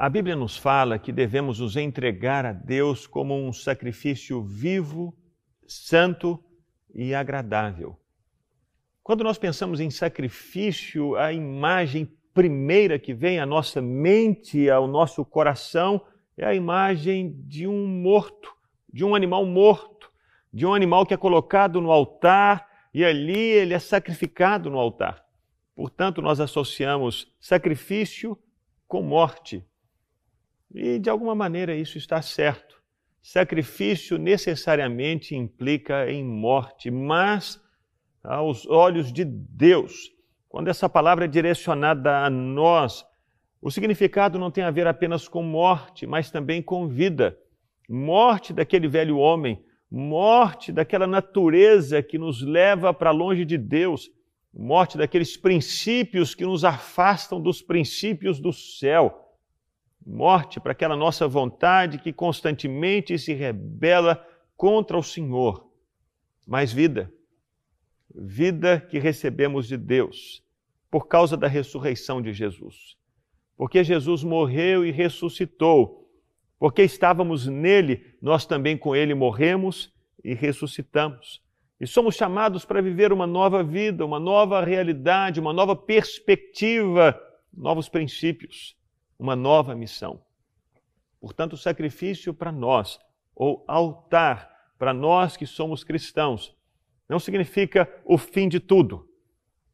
A Bíblia nos fala que devemos nos entregar a Deus como um sacrifício vivo, santo e agradável. Quando nós pensamos em sacrifício, a imagem primeira que vem à nossa mente, ao nosso coração, é a imagem de um morto, de um animal morto, de um animal que é colocado no altar e ali ele é sacrificado no altar. Portanto, nós associamos sacrifício com morte. E de alguma maneira isso está certo. Sacrifício necessariamente implica em morte, mas aos olhos de Deus, quando essa palavra é direcionada a nós, o significado não tem a ver apenas com morte, mas também com vida. Morte daquele velho homem, morte daquela natureza que nos leva para longe de Deus, morte daqueles princípios que nos afastam dos princípios do céu, morte para aquela nossa vontade que constantemente se rebela contra o Senhor, mas vida, vida que recebemos de Deus por causa da ressurreição de Jesus. Porque Jesus morreu e ressuscitou porque estávamos nele, nós também com ele morremos e ressuscitamos. E somos chamados para viver uma nova vida, uma nova realidade, uma nova perspectiva, novos princípios, uma nova missão. Portanto, sacrifício para nós, ou altar para nós que somos cristãos, não significa o fim de tudo,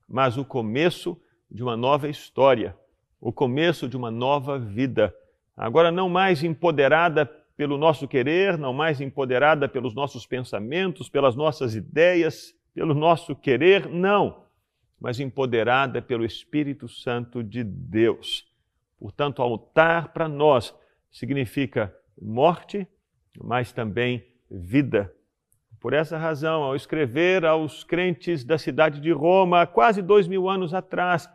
mas o começo de uma nova história, o começo de uma nova vida agora não mais empoderada pelo nosso querer, não mais empoderada pelos nossos pensamentos, pelas nossas ideias, pelo nosso querer, não, mas empoderada pelo Espírito Santo de Deus. Portanto, altar para nós significa morte, mas também vida. Por essa razão, ao escrever aos crentes da cidade de Roma, há quase dois mil anos atrás,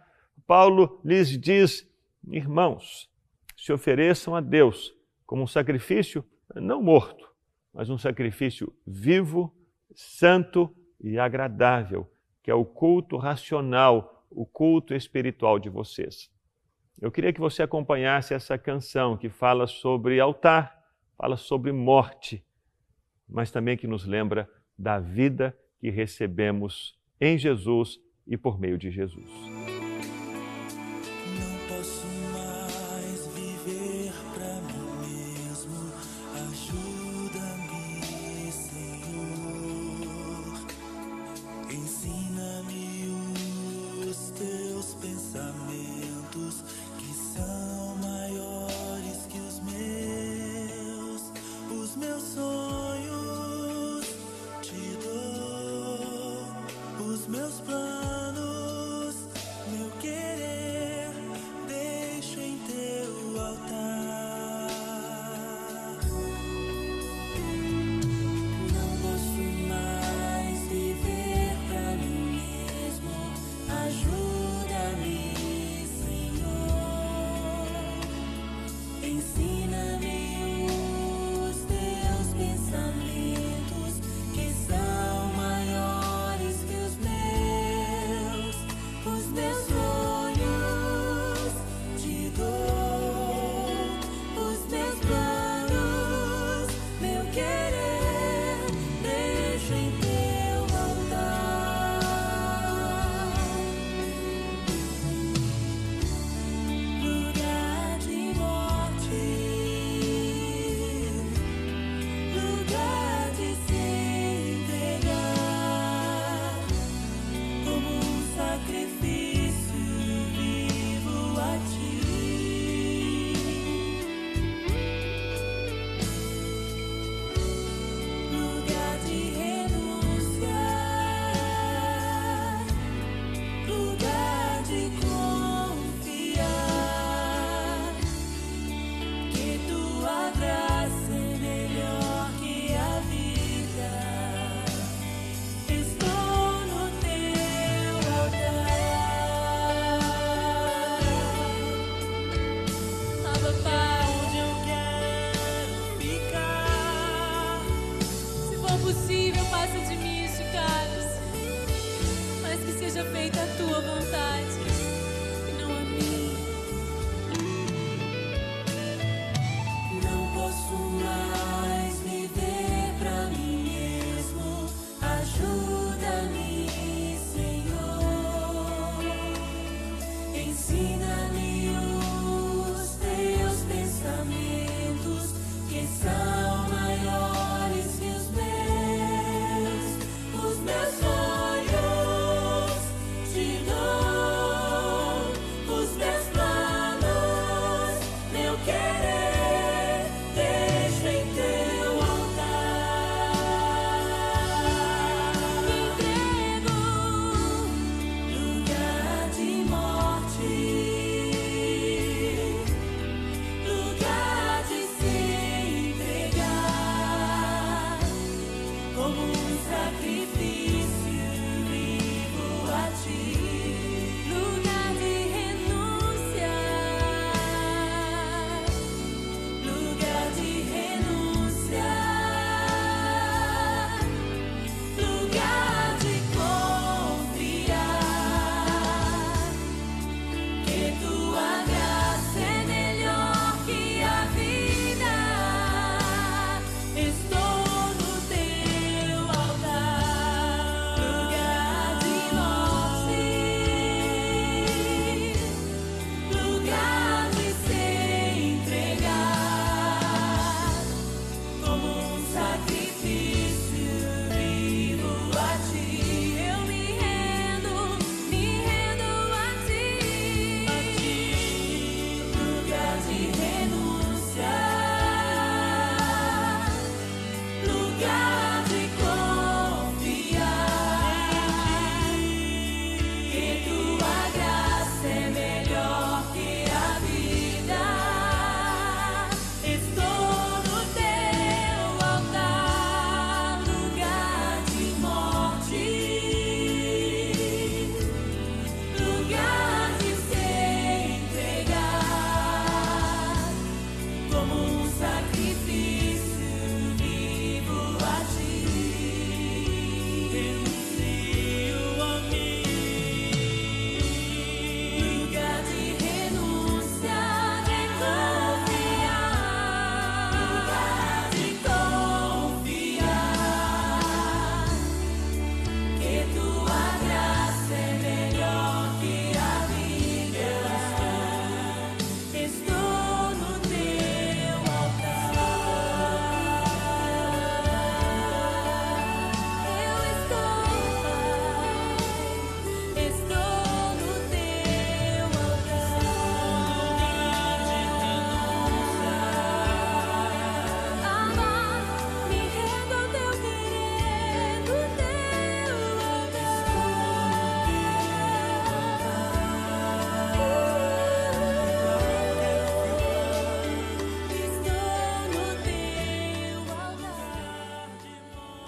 Paulo lhes diz: Irmãos, se ofereçam a Deus como um sacrifício não morto, mas um sacrifício vivo, santo e agradável, que é o culto racional, o culto espiritual de vocês. Eu queria que você acompanhasse essa canção que fala sobre altar, fala sobre morte, mas também que nos lembra da vida que recebemos em Jesus e por meio de Jesus.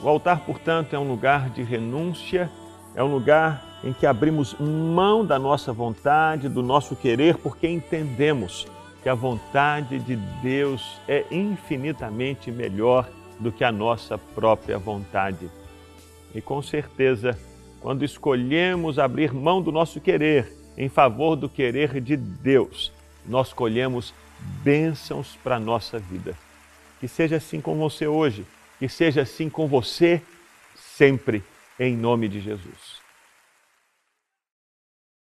O altar, portanto, é um lugar de renúncia, é um lugar em que abrimos mão da nossa vontade, do nosso querer, porque entendemos que a vontade de Deus é infinitamente melhor do que a nossa própria vontade. E com certeza, quando escolhemos abrir mão do nosso querer em favor do querer de Deus, nós colhemos bênçãos para a nossa vida. Que seja assim com você hoje, que seja assim com você sempre, em nome de Jesus.